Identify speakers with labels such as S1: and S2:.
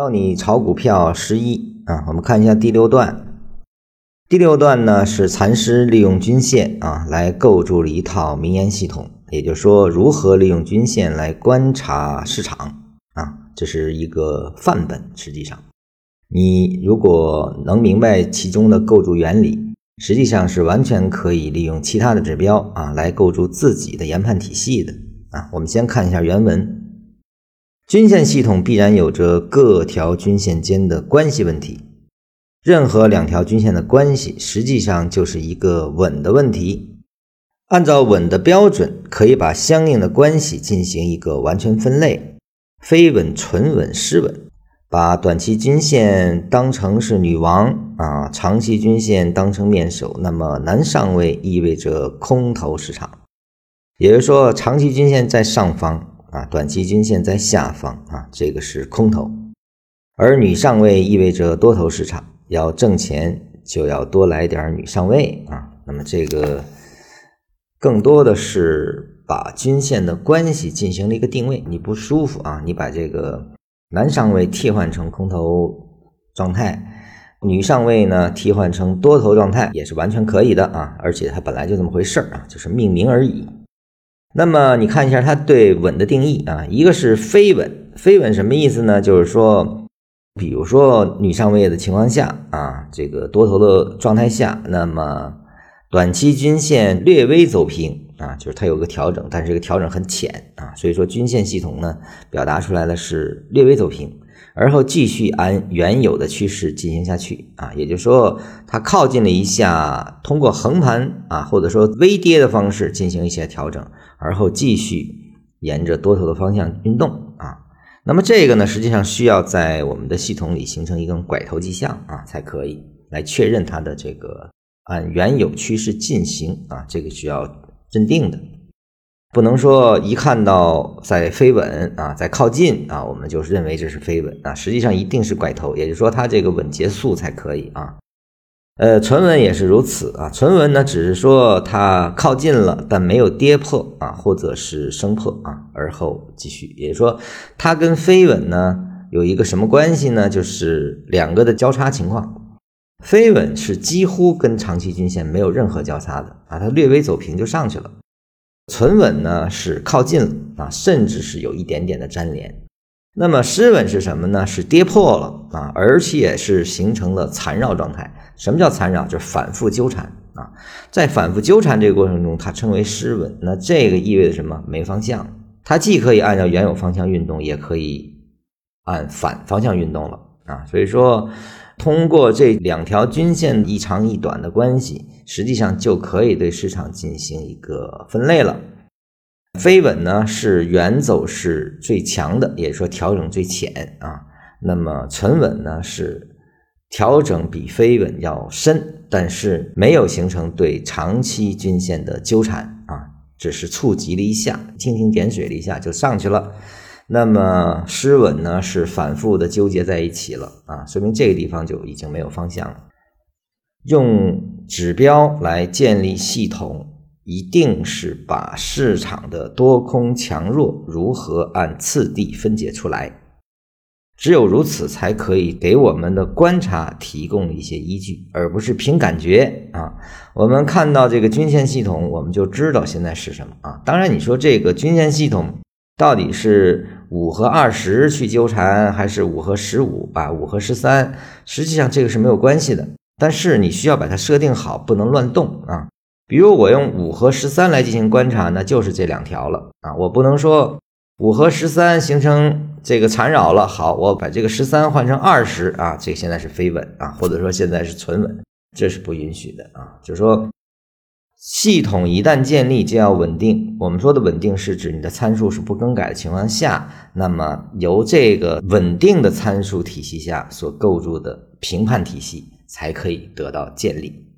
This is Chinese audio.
S1: 教你炒股票十一啊，我们看一下第六段。第六段呢是禅师利用均线啊来构筑了一套名言系统，也就是说如何利用均线来观察市场啊，这是一个范本。实际上，你如果能明白其中的构筑原理，实际上是完全可以利用其他的指标啊来构筑自己的研判体系的啊。我们先看一下原文。均线系统必然有着各条均线间的关系问题。任何两条均线的关系，实际上就是一个稳的问题。按照稳的标准，可以把相应的关系进行一个完全分类：非稳、纯稳、失稳。把短期均线当成是女王啊，长期均线当成面首，那么男上位意味着空头市场，也就是说，长期均线在上方。啊，短期均线在下方啊，这个是空头，而女上位意味着多头市场，要挣钱就要多来点女上位啊。那么这个更多的是把均线的关系进行了一个定位，你不舒服啊，你把这个男上位替换成空头状态，女上位呢替换成多头状态也是完全可以的啊，而且它本来就这么回事儿啊，就是命名而已。那么你看一下它对稳的定义啊，一个是非稳，非稳什么意思呢？就是说，比如说女上位的情况下啊，这个多头的状态下，那么短期均线略微走平啊，就是它有个调整，但是这个调整很浅啊，所以说均线系统呢表达出来的是略微走平。而后继续按原有的趋势进行下去啊，也就是说，它靠近了一下，通过横盘啊，或者说微跌的方式进行一些调整，而后继续沿着多头的方向运动啊。那么这个呢，实际上需要在我们的系统里形成一种拐头迹象啊，才可以来确认它的这个按原有趋势进行啊，这个需要认定的。不能说一看到在飞稳啊，在靠近啊，我们就认为这是飞稳啊，实际上一定是拐头，也就是说它这个稳结束才可以啊。呃，纯稳也是如此啊，纯稳呢只是说它靠近了，但没有跌破啊，或者是升破啊，而后继续，也就是说它跟飞稳呢有一个什么关系呢？就是两个的交叉情况，飞稳是几乎跟长期均线没有任何交叉的啊，它略微走平就上去了。存稳呢是靠近了啊，甚至是有一点点的粘连。那么失稳是什么呢？是跌破了啊，而且是形成了缠绕状态。什么叫缠绕？就是反复纠缠啊。在反复纠缠这个过程中，它称为失稳。那这个意味着什么？没方向。它既可以按照原有方向运动，也可以按反方向运动了啊。所以说，通过这两条均线一长一短的关系。实际上就可以对市场进行一个分类了。飞稳呢是原走势最强的，也就是说调整最浅啊。那么存稳呢是调整比飞稳要深，但是没有形成对长期均线的纠缠啊，只是触及了一下，蜻蜓点水了一下就上去了。那么失稳呢是反复的纠结在一起了啊，说明这个地方就已经没有方向了。用指标来建立系统，一定是把市场的多空强弱如何按次第分解出来。只有如此，才可以给我们的观察提供一些依据，而不是凭感觉啊。我们看到这个均线系统，我们就知道现在是什么啊。当然，你说这个均线系统到底是五和二十去纠缠，还是五和十五啊，五和十三？实际上，这个是没有关系的。但是你需要把它设定好，不能乱动啊。比如我用五和十三来进行观察，那就是这两条了啊。我不能说五和十三形成这个缠绕了，好，我把这个十三换成二十啊，这现在是非稳啊，或者说现在是存稳，这是不允许的啊。就是说，系统一旦建立就要稳定。我们说的稳定是指你的参数是不更改的情况下，那么由这个稳定的参数体系下所构筑的评判体系。才可以得到建立。